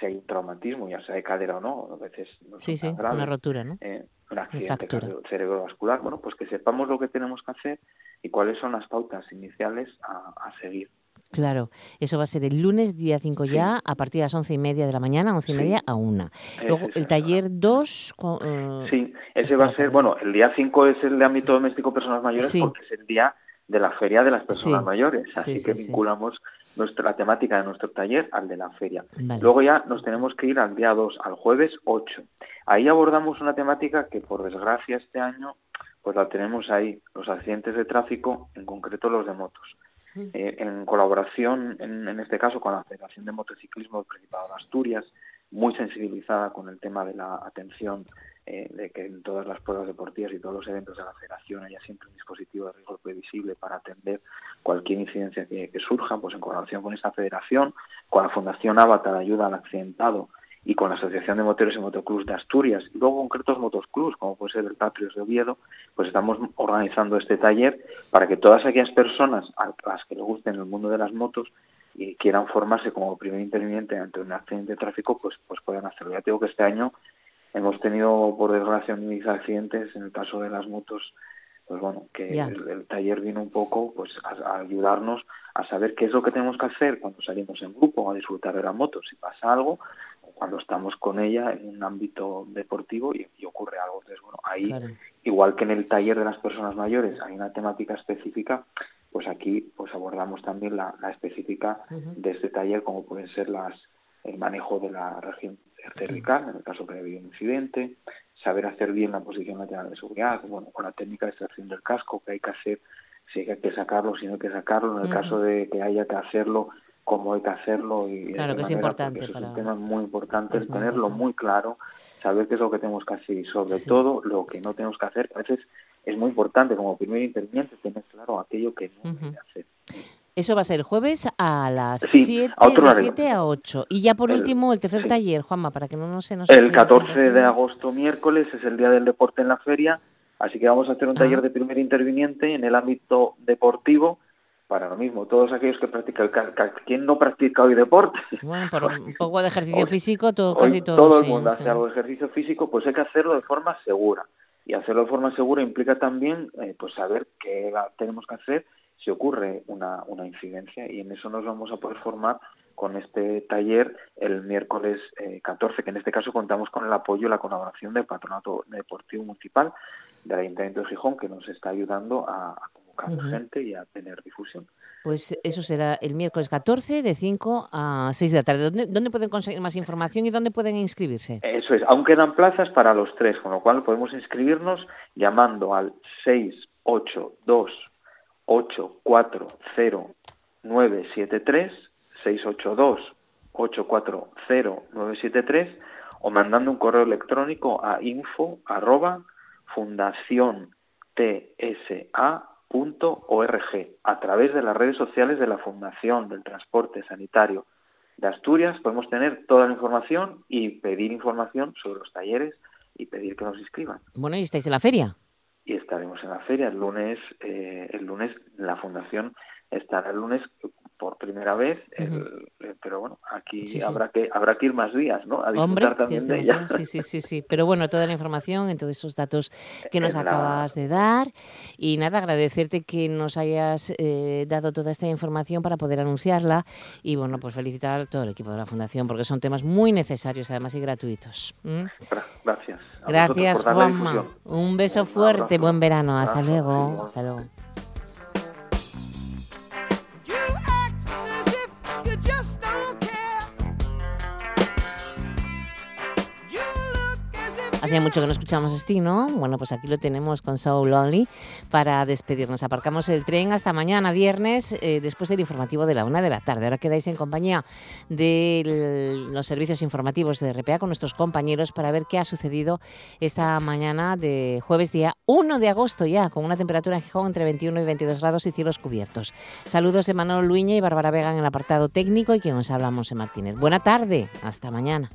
si hay un traumatismo, ya sea de cadera o no, a veces no Sí, una rotura, ¿no? eh, un accidente cerebrovascular, bueno, pues que sepamos lo que tenemos que hacer y cuáles son las pautas iniciales a, a seguir. Claro, eso va a ser el lunes, día 5 ya, a partir de las once y media de la mañana, once y Sí. media a una. Luego, el taller 2... eh, Sí, ese va a ser, bueno, el día 5 es el de ámbito doméstico personas mayores Sí. porque es el día de la feria de las personas Sí. mayores, Sí, así sí, que sí. vinculamos nuestra, la temática de nuestro taller al de la feria. Vale. Luego ya nos tenemos que ir al día 2, al jueves 8. Ahí abordamos una temática que por desgracia este año pues la tenemos ahí, los accidentes de tráfico, en concreto los de motos. Eh, en colaboración, en, en este caso, con la Federación de Motociclismo del Principado de Asturias, muy sensibilizada con el tema de la atención, eh, de que en todas las pruebas deportivas y todos los eventos de la Federación haya siempre un dispositivo de riesgo previsible para atender cualquier incidencia que, surja, pues en colaboración con esta federación, con la Fundación Avatar Ayuda al Accidentado y con la Asociación de Motores y Motoclubs de Asturias, y luego concretos motoclubs, como puede ser el Patrios de Oviedo, pues estamos organizando este taller para que todas aquellas personas a las que les gusten el mundo de las motos y quieran formarse como primer interviniente ante un accidente de tráfico, pues, pues puedan hacerlo. Ya te digo que este año hemos tenido, por desgracia, mis accidentes, en el caso de las motos, pues bueno, que el, el taller vino un poco pues a, a ayudarnos a saber qué es lo que tenemos que hacer cuando salimos en grupo a disfrutar de la moto, si pasa algo, o cuando estamos con ella en un ámbito deportivo y, y ocurre algo. Entonces, bueno, ahí Claro. igual que en el taller de las personas mayores hay una temática específica, pues aquí pues abordamos también la, la específica de este taller, como pueden ser las el manejo de la región cervical, en el caso que haya habido un incidente, saber hacer bien la posición lateral de seguridad, bueno, con la técnica de extracción del casco, que hay que hacer, si hay que sacarlo, si no hay que sacarlo, en el Ujú. caso de que haya que hacerlo, cómo hay que hacerlo y Claro que es importante para- es un tema muy importante, es el muy tenerlo muy claro, saber qué es lo que tenemos que hacer y sobre Sí. todo lo que no tenemos que hacer. A veces es muy importante como primer interviniente tener claro aquello que no Ujú. debe hacer. Eso va a ser el jueves a las Sí, 7, a. 7 a 8. Y ya por El- último, el tercer sí. taller, Juanma, para que no, no se nos... El eche 14 tiempo de agosto, miércoles, es el día del deporte en la feria, así que vamos a hacer un taller de primer interviniente en el ámbito deportivo para lo mismo, todos aquellos que practican, ca- ca- ¿quién no practica hoy deporte? Bueno, por *laughs* un poco de ejercicio Hoy- físico, todo, Hoy casi todo. todo el sí, mundo sí. hace algo de ejercicio físico, pues hay que hacerlo de forma segura. Y hacerlo de forma segura implica también eh, pues saber qué tenemos que hacer si ocurre una, una incidencia y en eso nos vamos a poder formar con este taller el miércoles 14, que en este caso contamos con el apoyo y la colaboración del Patronato Deportivo Municipal del Ayuntamiento de Gijón, que nos está ayudando a, a convocar gente y a tener difusión. Pues eso será el miércoles 14 de 5 a 6 de la tarde. ¿Dónde, dónde pueden conseguir más información y dónde pueden inscribirse? Eso es, aún quedan plazas para los tres, con lo cual podemos inscribirnos llamando al 682 840 973 682 840 973 o mandando un correo electrónico a info arroba fundaciontsa.org a través de las redes sociales de la Fundación del Transporte Sanitario de Asturias podemos tener toda la información y pedir información sobre los talleres y pedir que nos inscriban. Bueno, ¿y estáis en la feria? Y estaremos en la feria el lunes. eh, el lunes la fundación estará el lunes por primera vez, el- eh, pero bueno, aquí Sí, sí. habrá que habrá que ir más días, ¿no? A disfrutar Hombre, también de ella. sí, sí, sí, sí. Pero bueno, toda la información en todos esos datos que nos la- acabas de dar. Y nada, agradecerte que nos hayas eh, dado toda esta información para poder anunciarla. Y bueno, pues felicitar a todo el equipo de la Fundación porque son temas muy necesarios además y gratuitos. ¿m? Gra- Gracias. A Gracias, Juanma. Un beso Un fuerte, buen verano. Hasta luego. Hasta luego. Hacía mucho que no escuchábamos Sting, ¿no? Bueno, pues aquí lo tenemos con So Lonely para despedirnos. Aparcamos el tren hasta mañana, viernes, eh, después del informativo de la una de la tarde. Ahora quedáis en compañía de los servicios informativos de RPA con nuestros compañeros para ver qué ha sucedido esta mañana de jueves día 1 de agosto ya, con una temperatura en Gijón entre 21 y 22 grados y cielos cubiertos. Saludos de Manolo Luña y Bárbara Vega en el apartado técnico y quien nos habla, Monse Martínez. Buena tarde, hasta mañana.